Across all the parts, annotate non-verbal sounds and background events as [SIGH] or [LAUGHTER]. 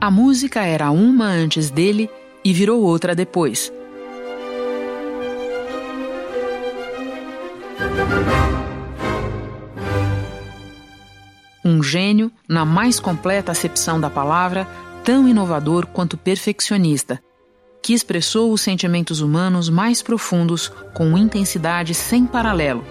A música era uma antes dele e virou outra depois. Um gênio, na mais completa acepção da palavra, tão inovador quanto perfeccionista, que expressou os sentimentos humanos mais profundos com intensidade sem paralelo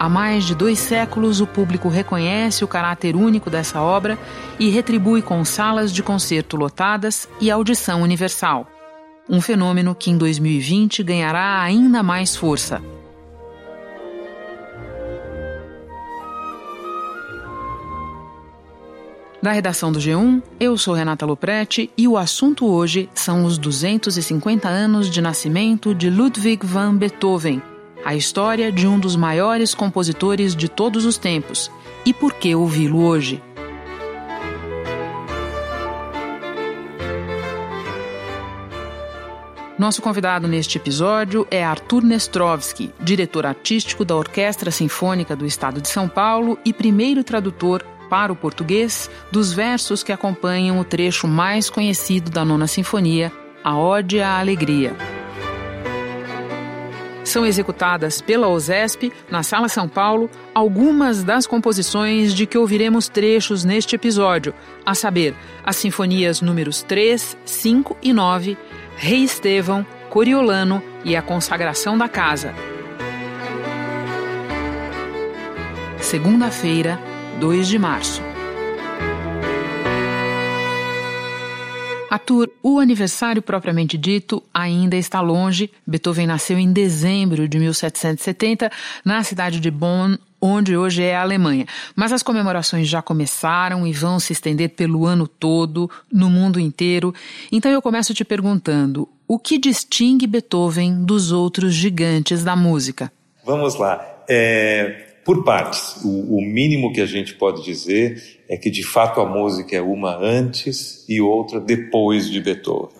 Há mais de dois séculos, o público reconhece o caráter único dessa obra e retribui com salas de concerto lotadas e audição universal. Um fenômeno que em 2020 ganhará ainda mais força. Da redação do G1, eu sou Renata Loprete e o assunto hoje são os 250 anos de nascimento de Ludwig van Beethoven, a história de um dos maiores compositores de todos os tempos e por que ouvi-lo hoje. Nosso convidado neste episódio é Arthur Nestrovsky, diretor artístico da Orquestra Sinfônica do Estado de São Paulo e primeiro tradutor para o português dos versos que acompanham o trecho mais conhecido da Nona Sinfonia, a Ode à Alegria são executadas pela OSESP, na Sala São Paulo, algumas das composições de que ouviremos trechos neste episódio, a saber, as sinfonias números 3, 5 e 9, Rei Estevão, Coriolano e a Consagração da Casa. Segunda-feira, 2 de março. Arthur, o aniversário propriamente dito ainda está longe. Beethoven nasceu em dezembro de 1770 na cidade de Bonn, onde hoje é a Alemanha. Mas as comemorações já começaram e vão se estender pelo ano todo, no mundo inteiro. Então eu começo te perguntando: o que distingue Beethoven dos outros gigantes da música? Vamos lá. É, por partes. O, o, mínimo que a gente pode dizer é que de fato a música é uma antes e outra depois de Beethoven.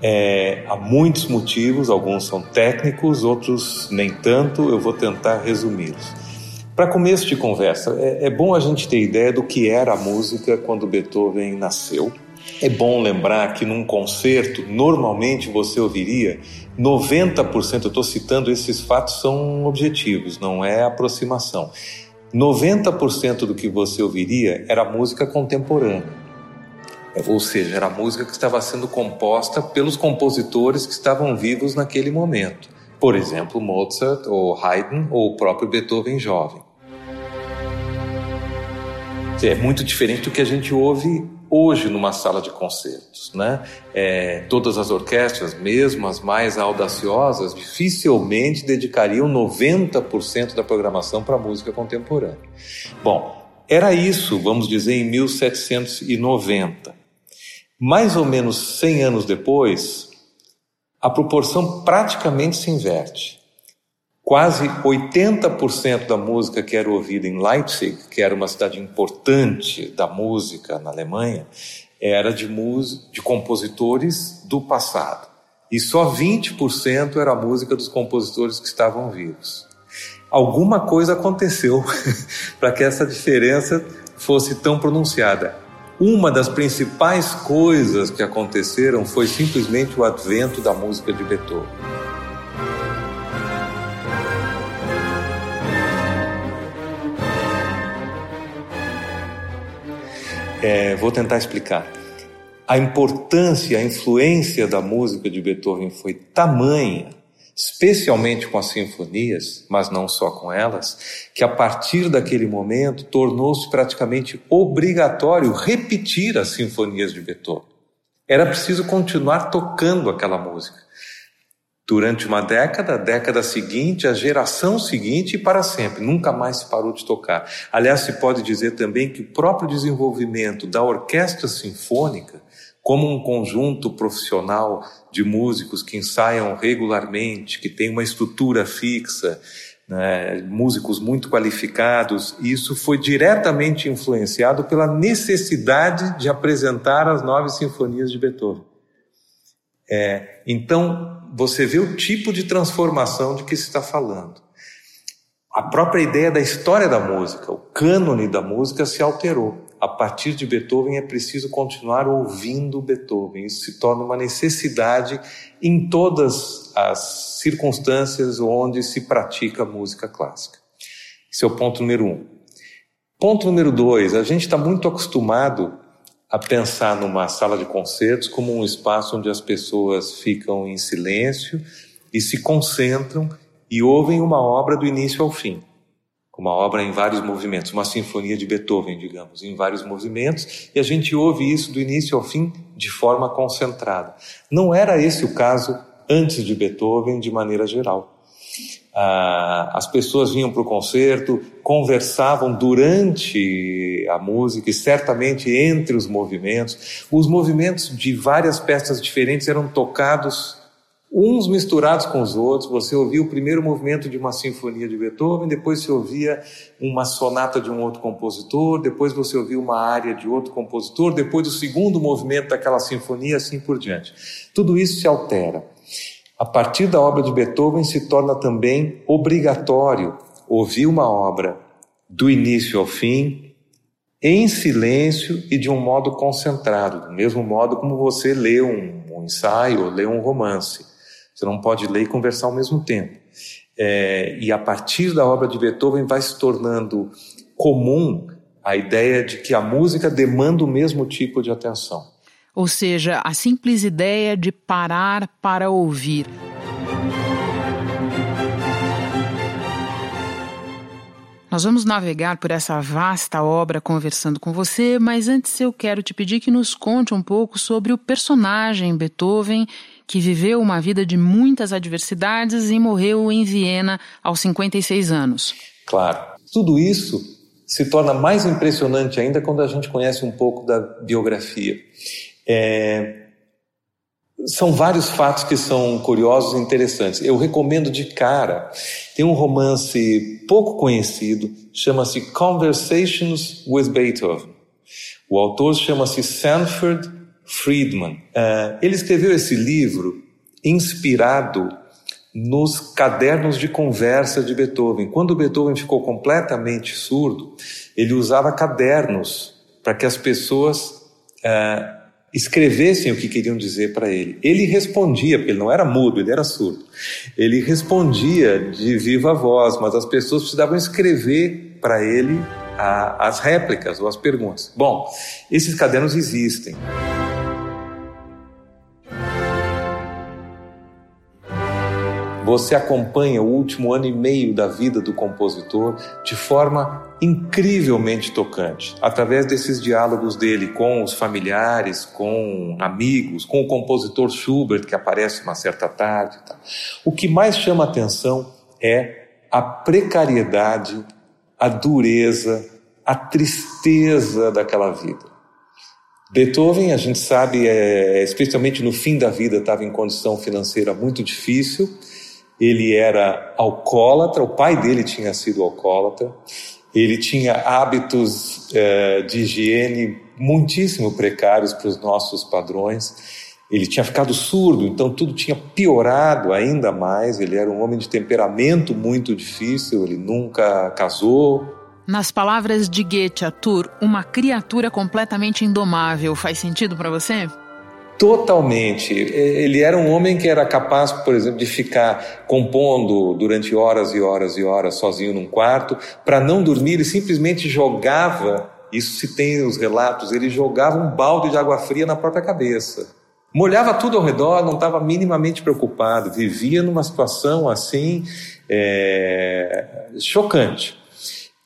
É, há muitos motivos, alguns são técnicos, outros nem tanto, eu vou tentar resumi-los. Para começo de conversa, é, é bom a gente ter ideia do que era a música quando Beethoven nasceu. É bom lembrar que num concerto, normalmente você ouviria 90%, eu estou citando esses fatos, são objetivos, não é aproximação. 90% do que você ouviria era música contemporânea. Ou seja, era música que estava sendo composta pelos compositores que estavam vivos naquele momento. Por exemplo, Mozart, ou Haydn, ou o próprio Beethoven jovem. É muito diferente do que a gente ouve hoje numa sala de concertos. Né? É, todas as orquestras, mesmo as mais audaciosas, dificilmente dedicariam 90% da programação para música contemporânea. Bom, era isso, vamos dizer, em 1790. Mais ou menos 100 anos depois, a proporção praticamente se inverte. Quase 80% da música que era ouvida em Leipzig, que era uma cidade importante da música na Alemanha, era de, de compositores do passado. E só 20% era a música dos compositores que estavam vivos. Alguma coisa aconteceu [LAUGHS] para que essa diferença fosse tão pronunciada. Uma das principais coisas que aconteceram foi simplesmente o advento da música de Beethoven. É, vou tentar explicar. A importância, a influência da música de Beethoven foi tamanha, especialmente com as sinfonias, mas não só com elas, que a partir daquele momento tornou-se praticamente obrigatório repetir as sinfonias de Beethoven. Era preciso continuar tocando aquela música durante uma década, década seguinte, a geração seguinte e para sempre. Nunca mais se parou de tocar. Aliás, se pode dizer também que o próprio desenvolvimento da orquestra sinfônica, como um conjunto profissional de músicos que ensaiam regularmente, que tem uma estrutura fixa, né, músicos muito qualificados, isso foi diretamente influenciado pela necessidade de apresentar as nove sinfonias de Beethoven. É, então, você vê o tipo de transformação de que se está falando. A própria ideia da história da música, o cânone da música se alterou. A partir de Beethoven é preciso continuar ouvindo Beethoven. Isso se torna uma necessidade em todas as circunstâncias onde se pratica música clássica. Esse é o ponto número um. Ponto número dois: a gente está muito acostumado a pensar numa sala de concertos como um espaço onde as pessoas ficam em silêncio e se concentram e ouvem uma obra do início ao fim. Uma obra em vários movimentos, uma sinfonia de Beethoven, digamos, em vários movimentos, e a gente ouve isso do início ao fim de forma concentrada. Não era esse o caso antes de Beethoven, de maneira geral. Ah, as pessoas vinham para o concerto, conversavam durante a música e certamente entre os movimentos. Os movimentos de várias peças diferentes eram tocados uns misturados com os outros. Você ouvia o primeiro movimento de uma sinfonia de Beethoven, depois você ouvia uma sonata de um outro compositor, depois você ouvia uma área de outro compositor, depois o segundo movimento daquela sinfonia, assim por diante. Tudo isso se altera a partir da obra de Beethoven se torna também obrigatório ouvir uma obra do início ao fim, em silêncio e de um modo concentrado, do mesmo modo como você lê um, um ensaio ou lê um romance. Você não pode ler e conversar ao mesmo tempo. É, e a partir da obra de Beethoven vai se tornando comum a ideia de que a música demanda o mesmo tipo de atenção ou seja, a simples ideia de parar para ouvir. Nós vamos navegar por essa vasta obra conversando com você, mas antes eu quero te pedir que nos conte um pouco sobre o personagem Beethoven, que viveu uma vida de muitas adversidades e morreu em Viena aos 56 anos. Claro. Tudo isso se torna mais impressionante ainda quando a gente conhece um pouco da biografia. É, são vários fatos que são curiosos e interessantes. Eu recomendo de cara. Tem um romance pouco conhecido, chama-se Conversations with Beethoven. O autor chama-se Sanford Friedman. Uh, ele escreveu esse livro inspirado nos cadernos de conversa de Beethoven. Quando Beethoven ficou completamente surdo, ele usava cadernos para que as pessoas uh, escrevessem o que queriam dizer para ele. Ele respondia, porque ele não era mudo, ele era surdo. Ele respondia de viva voz, mas as pessoas precisavam escrever para ele a, as réplicas ou as perguntas. Bom, esses cadernos existem. Você acompanha o último ano e meio da vida do compositor de forma incrivelmente tocante, através desses diálogos dele com os familiares, com amigos, com o compositor Schubert, que aparece uma certa tarde. Tá? O que mais chama atenção é a precariedade, a dureza, a tristeza daquela vida. Beethoven, a gente sabe, é, especialmente no fim da vida, estava em condição financeira muito difícil ele era alcoólatra, o pai dele tinha sido alcoólatra, ele tinha hábitos eh, de higiene muitíssimo precários para os nossos padrões. Ele tinha ficado surdo, então tudo tinha piorado ainda mais. Ele era um homem de temperamento muito difícil, ele nunca casou. Nas palavras de Goethe, Arthur, uma criatura completamente indomável faz sentido para você? Totalmente. Ele era um homem que era capaz, por exemplo, de ficar compondo durante horas e horas e horas sozinho num quarto, para não dormir, ele simplesmente jogava, isso se tem os relatos, ele jogava um balde de água fria na própria cabeça. Molhava tudo ao redor, não estava minimamente preocupado, vivia numa situação assim é, chocante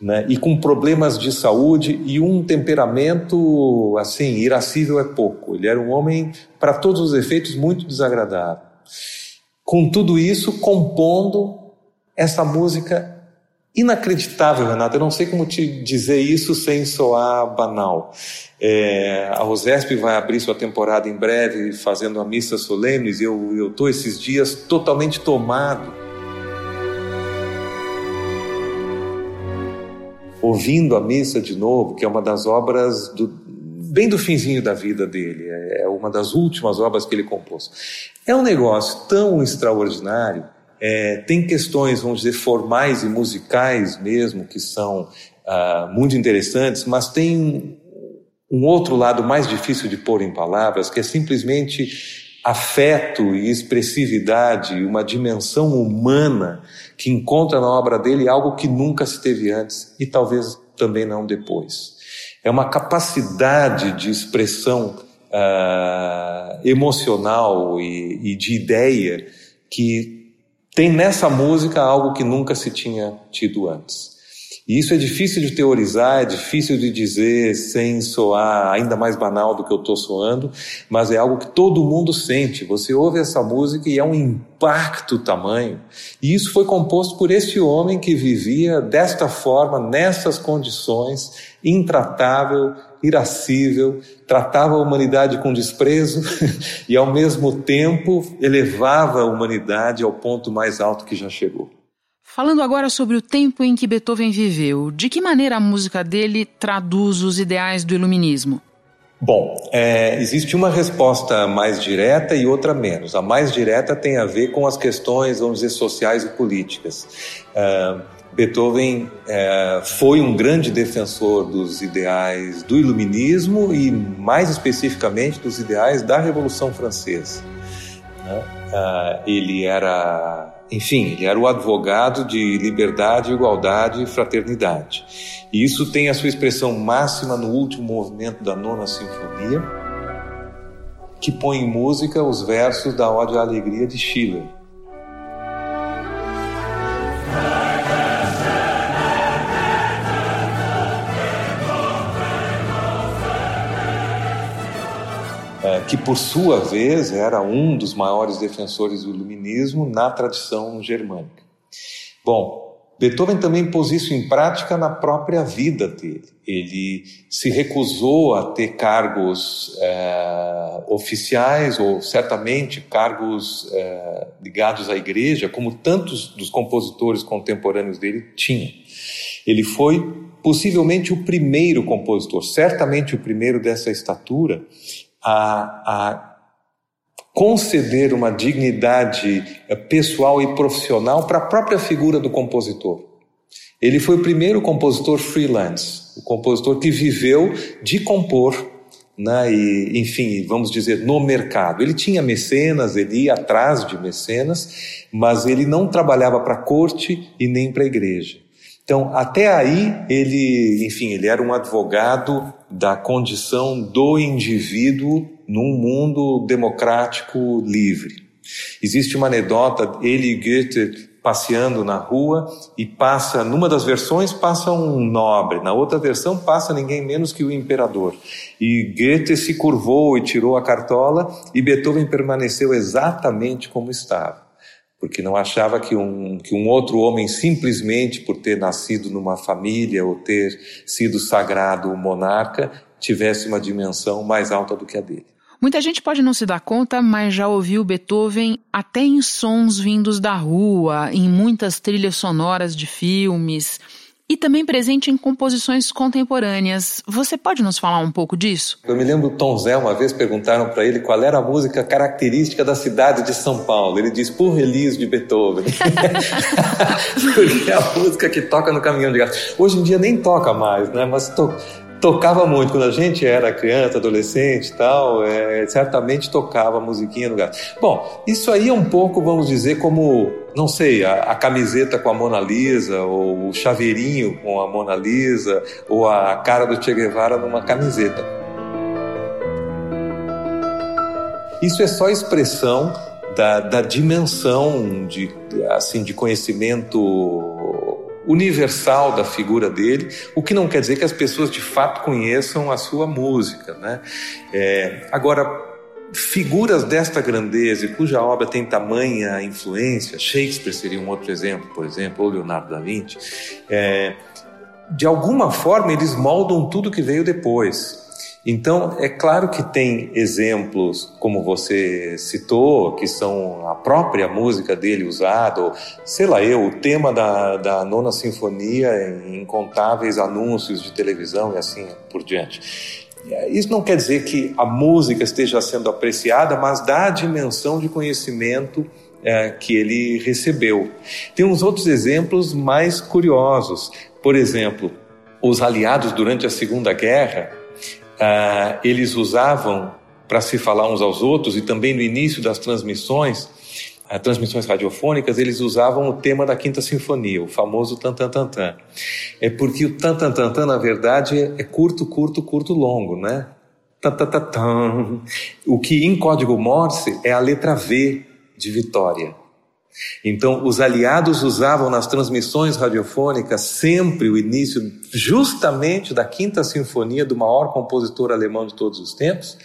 né? e com problemas de saúde e um temperamento assim irascível é pouco. Ele era um homem para todos os efeitos muito desagradável. Com tudo isso, compondo essa música inacreditável, Renato. Eu não sei como te dizer isso sem soar banal. É, a Rosesp vai abrir sua temporada em breve, fazendo a missa solenes, e eu estou esses dias totalmente tomado ouvindo a missa de novo, que é uma das obras do bem do finzinho da vida dele, é, é uma das últimas obras que ele compôs. É um negócio tão extraordinário, é, tem questões, vamos dizer, formais e musicais mesmo, que são ah, muito interessantes, mas tem um outro lado mais difícil de pôr em palavras, que é simplesmente afeto e expressividade, uma dimensão humana que encontra na obra dele algo que nunca se teve antes e talvez também não depois. É uma capacidade de expressão uh, emocional e, e de ideia que tem nessa música algo que nunca se tinha tido antes. E isso é difícil de teorizar, é difícil de dizer sem soar ainda mais banal do que eu estou soando, mas é algo que todo mundo sente. Você ouve essa música e é um impacto tamanho. E isso foi composto por este homem que vivia desta forma, nessas condições, intratável, irascível, tratava a humanidade com desprezo [LAUGHS] e, ao mesmo tempo, elevava a humanidade ao ponto mais alto que já chegou. Falando agora sobre o tempo em que Beethoven viveu, de que maneira a música dele traduz os ideais do iluminismo? Bom, é, existe uma resposta mais direta e outra menos. A mais direta tem a ver com as questões, vamos dizer, sociais e políticas. É, Beethoven é, foi um grande defensor dos ideais do iluminismo e, mais especificamente, dos ideais da Revolução Francesa. Né? É, ele era enfim, ele era o advogado de liberdade, igualdade e fraternidade. E isso tem a sua expressão máxima no último movimento da Nona Sinfonia, que põe em música os versos da Ode à Alegria de Schiller. Que por sua vez era um dos maiores defensores do iluminismo na tradição germânica. Bom, Beethoven também pôs isso em prática na própria vida dele. Ele se recusou a ter cargos é, oficiais ou certamente cargos é, ligados à igreja, como tantos dos compositores contemporâneos dele tinham. Ele foi possivelmente o primeiro compositor, certamente o primeiro dessa estatura, a, a conceder uma dignidade eh, pessoal e profissional para a própria figura do compositor. Ele foi o primeiro compositor freelance, o compositor que viveu de compor, né, e, enfim, vamos dizer, no mercado. Ele tinha mecenas, ele ia atrás de mecenas, mas ele não trabalhava para a corte e nem para a igreja. Então, até aí, ele, enfim, ele era um advogado da condição do indivíduo num mundo democrático livre. Existe uma anedota, ele e Goethe passeando na rua e passa, numa das versões passa um nobre, na outra versão passa ninguém menos que o imperador. E Goethe se curvou e tirou a cartola e Beethoven permaneceu exatamente como estava porque não achava que um, que um outro homem, simplesmente por ter nascido numa família ou ter sido sagrado monarca, tivesse uma dimensão mais alta do que a dele. Muita gente pode não se dar conta, mas já ouviu Beethoven até em sons vindos da rua, em muitas trilhas sonoras de filmes e também presente em composições contemporâneas. Você pode nos falar um pouco disso? Eu me lembro do Tom Zé, uma vez perguntaram para ele qual era a música característica da cidade de São Paulo. Ele disse Por Release de Beethoven. [LAUGHS] [LAUGHS] Porque é a música que toca no caminhão de gás. Hoje em dia nem toca mais, né? Mas to tocava muito. Quando a gente era criança, adolescente e tal, é, certamente tocava musiquinha no gato. Bom, isso aí é um pouco, vamos dizer, como, não sei, a, a, camiseta com a Mona Lisa, ou o chaveirinho com a Mona Lisa, ou a cara do Che Guevara numa camiseta. Isso é só expressão da, da dimensão de, assim, de conhecimento universal da figura dele, o que não quer dizer que as pessoas de fato conheçam a sua música. Né? É, agora, figuras desta grandeza e cuja obra tem tamanha influência, Shakespeare seria um outro exemplo, por exemplo, ou Leonardo da Vinci, é, de alguma forma eles moldam tudo que veio depois. Então, é claro que tem exemplos, como você citou, que são a própria música dele usada, ou, sei lá eu, o tema da, da Nona Sinfonia em incontáveis anúncios de televisão e assim por diante. Isso não quer dizer que a música esteja sendo apreciada, mas dá a dimensão de conhecimento é, que ele recebeu. Tem uns outros exemplos mais curiosos. Por exemplo, os aliados durante a Segunda Guerra, ah, eles usavam para se falar uns aos outros e também no início das transmissões, as transmissões radiofônicas, eles usavam o tema da Quinta Sinfonia, o famoso tan tan tan tan. É porque o tan tan tan tan, na verdade, é curto, curto, curto, longo, né? Tan, tan, tan, tan. O que em código Morse é a letra V de vitória. Então, os aliados usavam nas transmissões radiofônicas sempre o início, justamente da Quinta Sinfonia do maior compositor alemão de todos os tempos,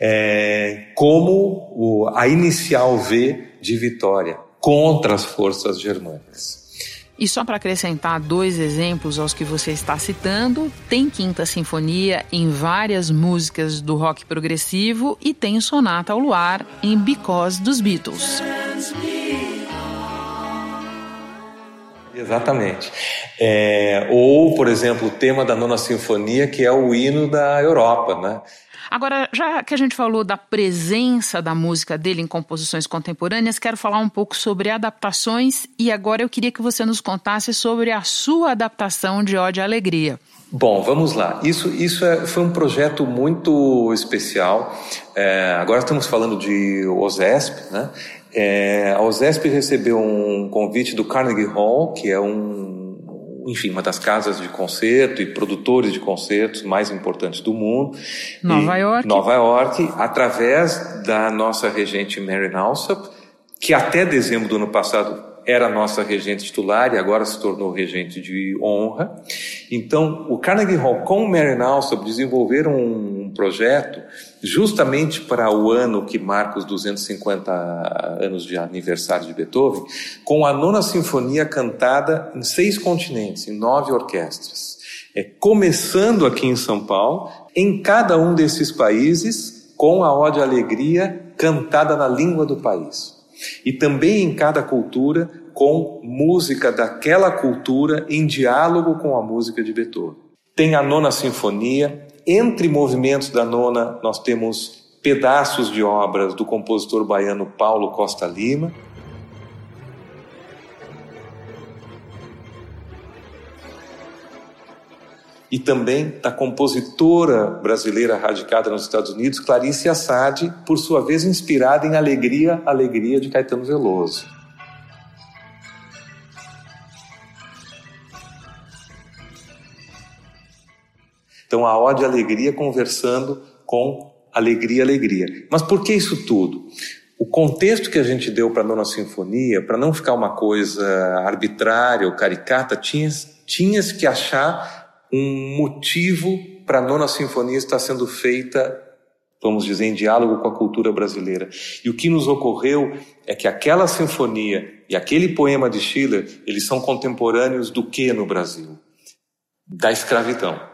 é, como o, a inicial V de vitória contra as forças germânicas. E só para acrescentar dois exemplos aos que você está citando, tem Quinta Sinfonia em várias músicas do rock progressivo e tem Sonata ao Luar em Because dos Beatles. Exatamente. É, ou, por exemplo, o tema da Nona Sinfonia, que é o hino da Europa, né? Agora, já que a gente falou da presença da música dele em composições contemporâneas, quero falar um pouco sobre adaptações e agora eu queria que você nos contasse sobre a sua adaptação de Ódio e Alegria. Bom, vamos lá. Isso, isso é, foi um projeto muito especial. É, agora estamos falando de OSESP, né? É, a OSESP recebeu um convite do Carnegie Hall, que é um enfim, uma das casas de concerto e produtores de concertos mais importantes do mundo. Nova e, York. Nova York, através da nossa regente Mary Alsop, que até dezembro do ano passado era nossa regente titular e agora se tornou regente de honra. Então, o Carnegie Hall com o Mary Alsop desenvolveram um projeto justamente para o ano que marca os 250 anos de aniversário de Beethoven, com a nona sinfonia cantada em seis continentes, em nove orquestras. É, começando aqui em São Paulo, em cada um desses países, com a Ode Alegria cantada na língua do país. E também em cada cultura com música daquela cultura em diálogo com a música de Beethoven. Tem a nona sinfonia, entre movimentos da nona nós temos pedaços de obras do compositor baiano Paulo Costa Lima, e também da compositora brasileira radicada nos Estados Unidos, Clarice Assad, por sua vez inspirada em Alegria, Alegria de Caetano Veloso. Então a ode alegria conversando com alegria, alegria. Mas por que isso tudo? O contexto que a gente deu para a nona sinfonia, para não ficar uma coisa arbitrária ou caricata, tinha, tinha que achar um motivo para a nona sinfonia estar sendo feita, vamos dizer, em diálogo com a cultura brasileira. E o que nos ocorreu é que aquela sinfonia e aquele poema de Schiller, eles são contemporâneos do que no Brasil? Da escravidão.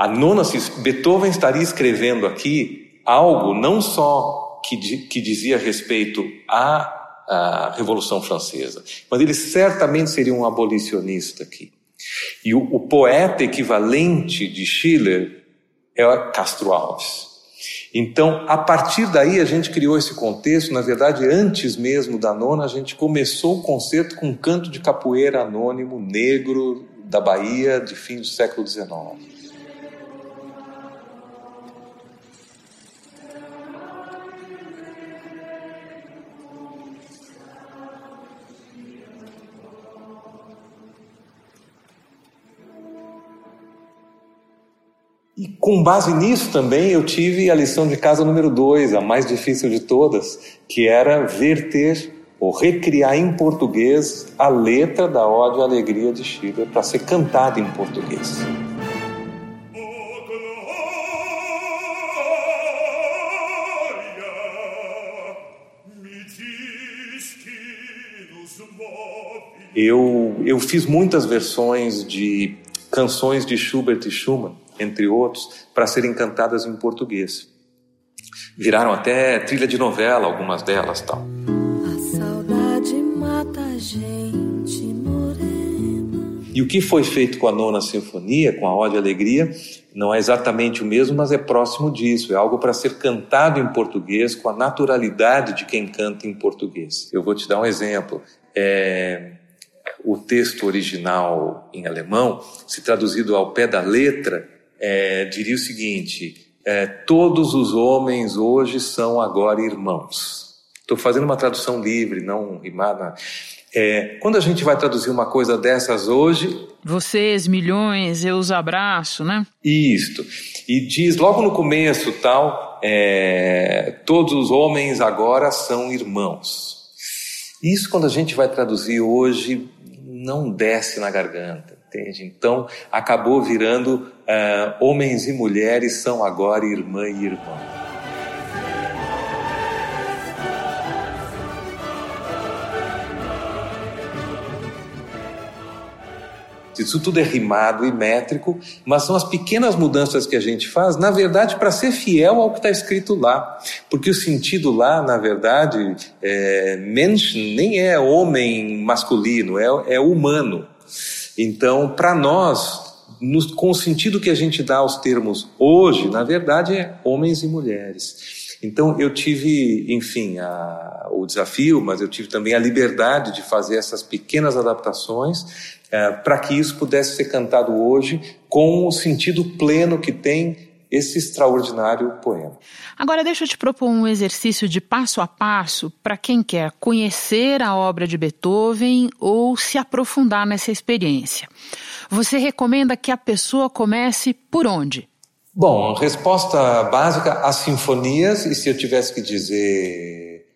A nona Beethoven estaria escrevendo aqui algo não só que, que dizia respeito à, à Revolução Francesa, mas ele certamente seria um abolicionista aqui. E o, o poeta equivalente de Schiller é Castro Alves. Então, a partir daí, a gente criou esse contexto. Na verdade, antes mesmo da nona, a gente começou o concerto com um canto de capoeira anônimo negro da Bahia de fim do século XIX. Com base nisso também eu tive a lição de casa número dois, a mais difícil de todas, que era verter ou recriar em português a letra da Ode à Alegria de Schiller para ser cantada em português. Eu, eu fiz muitas versões de canções de Schubert e Schumann entre outros, para serem cantadas em português. Viraram até trilha de novela, algumas delas tal. A saudade mata a gente morena. E o que foi feito com a nona sinfonia, com a Ode Alegria, não é exatamente o mesmo, mas é próximo disso. É algo para ser cantado em português com a naturalidade de quem canta em português. Eu vou te dar um exemplo. É, o texto original em alemão, se traduzido ao pé da letra, é, diria o seguinte: é, todos os homens hoje são agora irmãos. Estou fazendo uma tradução livre, não rimada. É, quando a gente vai traduzir uma coisa dessas hoje. Vocês, milhões, eu os abraço, né? Isto. E diz logo no começo, tal, é, todos os homens agora são irmãos. Isso, quando a gente vai traduzir hoje, não desce na garganta, entende? Então, acabou virando uh, homens e mulheres são agora irmã e irmão. Isso tudo é rimado e métrico, mas são as pequenas mudanças que a gente faz, na verdade, para ser fiel ao que está escrito lá. Porque o sentido lá, na verdade, é, Mensch nem é homem masculino, é, é humano. Então, para nós, no, com o sentido que a gente dá aos termos hoje, na verdade, é homens e mulheres. Então, eu tive, enfim, a, o desafio, mas eu tive também a liberdade de fazer essas pequenas adaptações é, para que isso pudesse ser cantado hoje com o sentido pleno que tem esse extraordinário poema. Agora, deixa eu te propor um exercício de passo a passo para quem quer conhecer a obra de Beethoven ou se aprofundar nessa experiência. Você recomenda que a pessoa comece por onde? Bom, resposta básica: as sinfonias, e se eu tivesse que dizer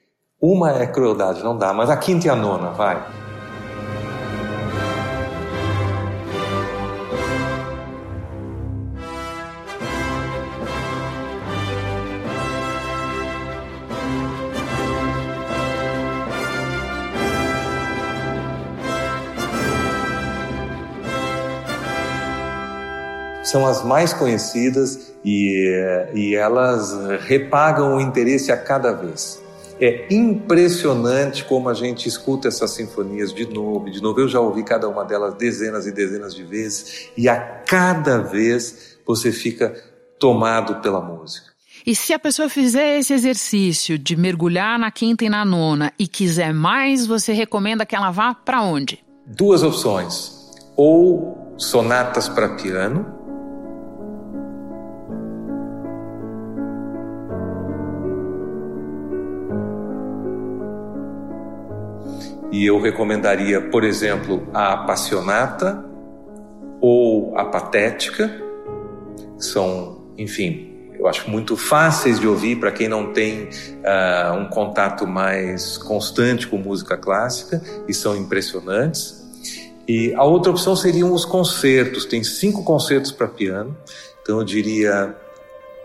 uma é crueldade, não dá, mas a quinta e a nona, vai. São as mais conhecidas e, e elas repagam o interesse a cada vez. É impressionante como a gente escuta essas sinfonias de novo, de novo. Eu já ouvi cada uma delas dezenas e dezenas de vezes, e a cada vez você fica tomado pela música. E se a pessoa fizer esse exercício de mergulhar na quinta e na nona e quiser mais, você recomenda que ela vá para onde? Duas opções: ou sonatas para piano, E eu recomendaria, por exemplo, a Apassionata ou a Patética, são, enfim, eu acho muito fáceis de ouvir para quem não tem uh, um contato mais constante com música clássica e são impressionantes. E a outra opção seriam os concertos. Tem cinco concertos para piano, então eu diria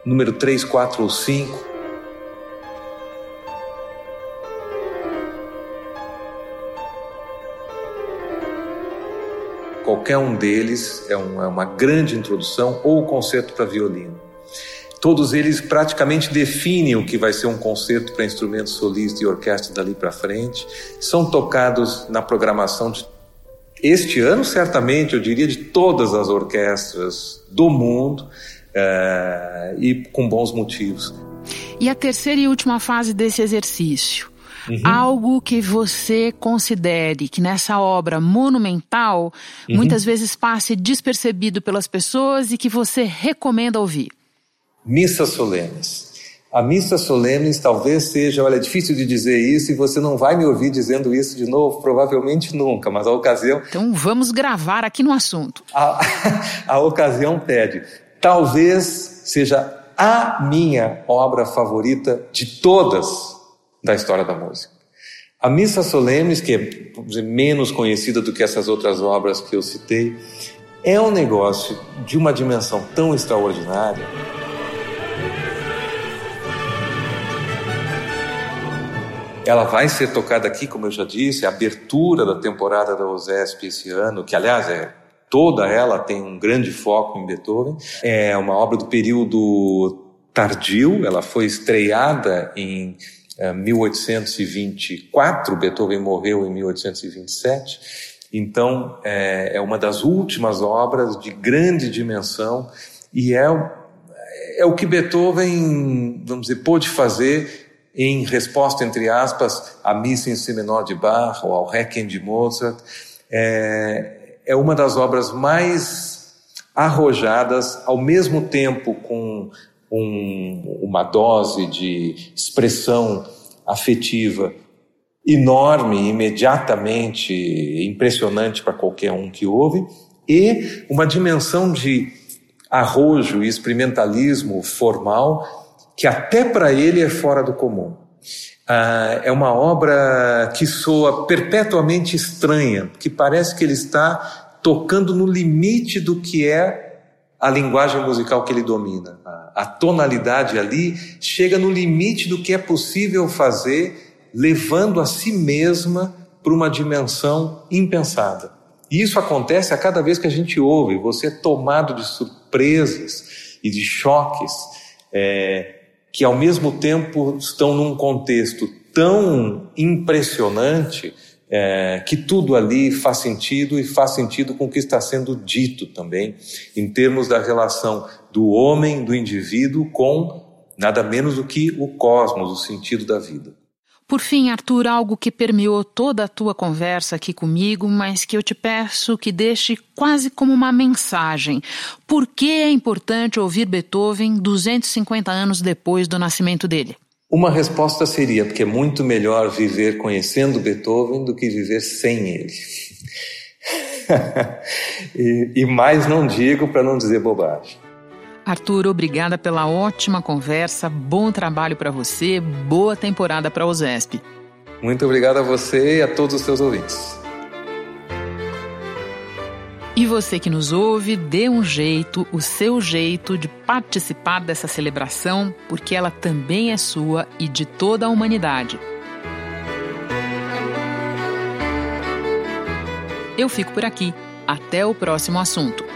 número 3, 4 ou 5 Qualquer um deles é, um, é uma grande introdução ou o concerto para violino. Todos eles praticamente definem o que vai ser um concerto para instrumento solista e orquestra dali para frente. São tocados na programação de este ano, certamente, eu diria, de todas as orquestras do mundo é, e com bons motivos. E a terceira e última fase desse exercício? Uhum. Algo que você considere que nessa obra monumental uhum. muitas vezes passe despercebido pelas pessoas e que você recomenda ouvir. Missas solenes. A missa solenes talvez seja, olha, é difícil de dizer isso e você não vai me ouvir dizendo isso de novo, provavelmente nunca, mas a ocasião. Então vamos gravar aqui no assunto. A, [LAUGHS] a ocasião pede. Talvez seja a minha obra favorita de todas da história da música. A Missa Solenes, que é dizer, menos conhecida do que essas outras obras que eu citei, é um negócio de uma dimensão tão extraordinária. Ela vai ser tocada aqui, como eu já disse, a abertura da temporada da OSESP esse ano, que aliás é toda ela tem um grande foco em Beethoven. É uma obra do período tardio, ela foi estreada em 1824, é, Beethoven morreu em 1827, então é, é uma das últimas obras de grande dimensão E é, é o que Beethoven, vamos dizer, pôde fazer em resposta, entre aspas, à missa em si menor de Bach ou ao Requiem de Mozart. É, é uma das obras mais arrojadas, ao mesmo tempo com um, uma dose de expressão afetiva enorme, imediatamente impressionante para qualquer um que ouve, e uma dimensão de arrojo e experimentalismo formal que até para ele é fora do comum. Ah, é uma obra que soa perpetuamente estranha, que parece que ele está tocando no limite do que é a linguagem musical que ele domina. A tonalidade ali chega no limite do que é possível fazer, levando a si mesma para uma dimensão impensada. E isso acontece a cada vez que a gente ouve, você é tomado de surpresas e de choques. É, que ao mesmo tempo estão num contexto tão impressionante é, que tudo ali faz sentido e faz sentido com o que está sendo dito também, em termos da relação do homem, do indivíduo, com nada menos do que o cosmos, o sentido da vida. Por fim, Arthur, algo que permeou toda a tua conversa aqui comigo, mas que eu te peço que deixe quase como uma mensagem. Por que é importante ouvir Beethoven 250 anos depois do nascimento dele? Uma resposta seria porque é muito melhor viver conhecendo Beethoven do que viver sem ele. [LAUGHS] e, e mais não digo para não dizer bobagem. Arthur, obrigada pela ótima conversa, bom trabalho para você, boa temporada para o ZESP. Muito obrigado a você e a todos os seus ouvintes. E você que nos ouve, dê um jeito, o seu jeito de participar dessa celebração, porque ela também é sua e de toda a humanidade. Eu fico por aqui. Até o próximo assunto.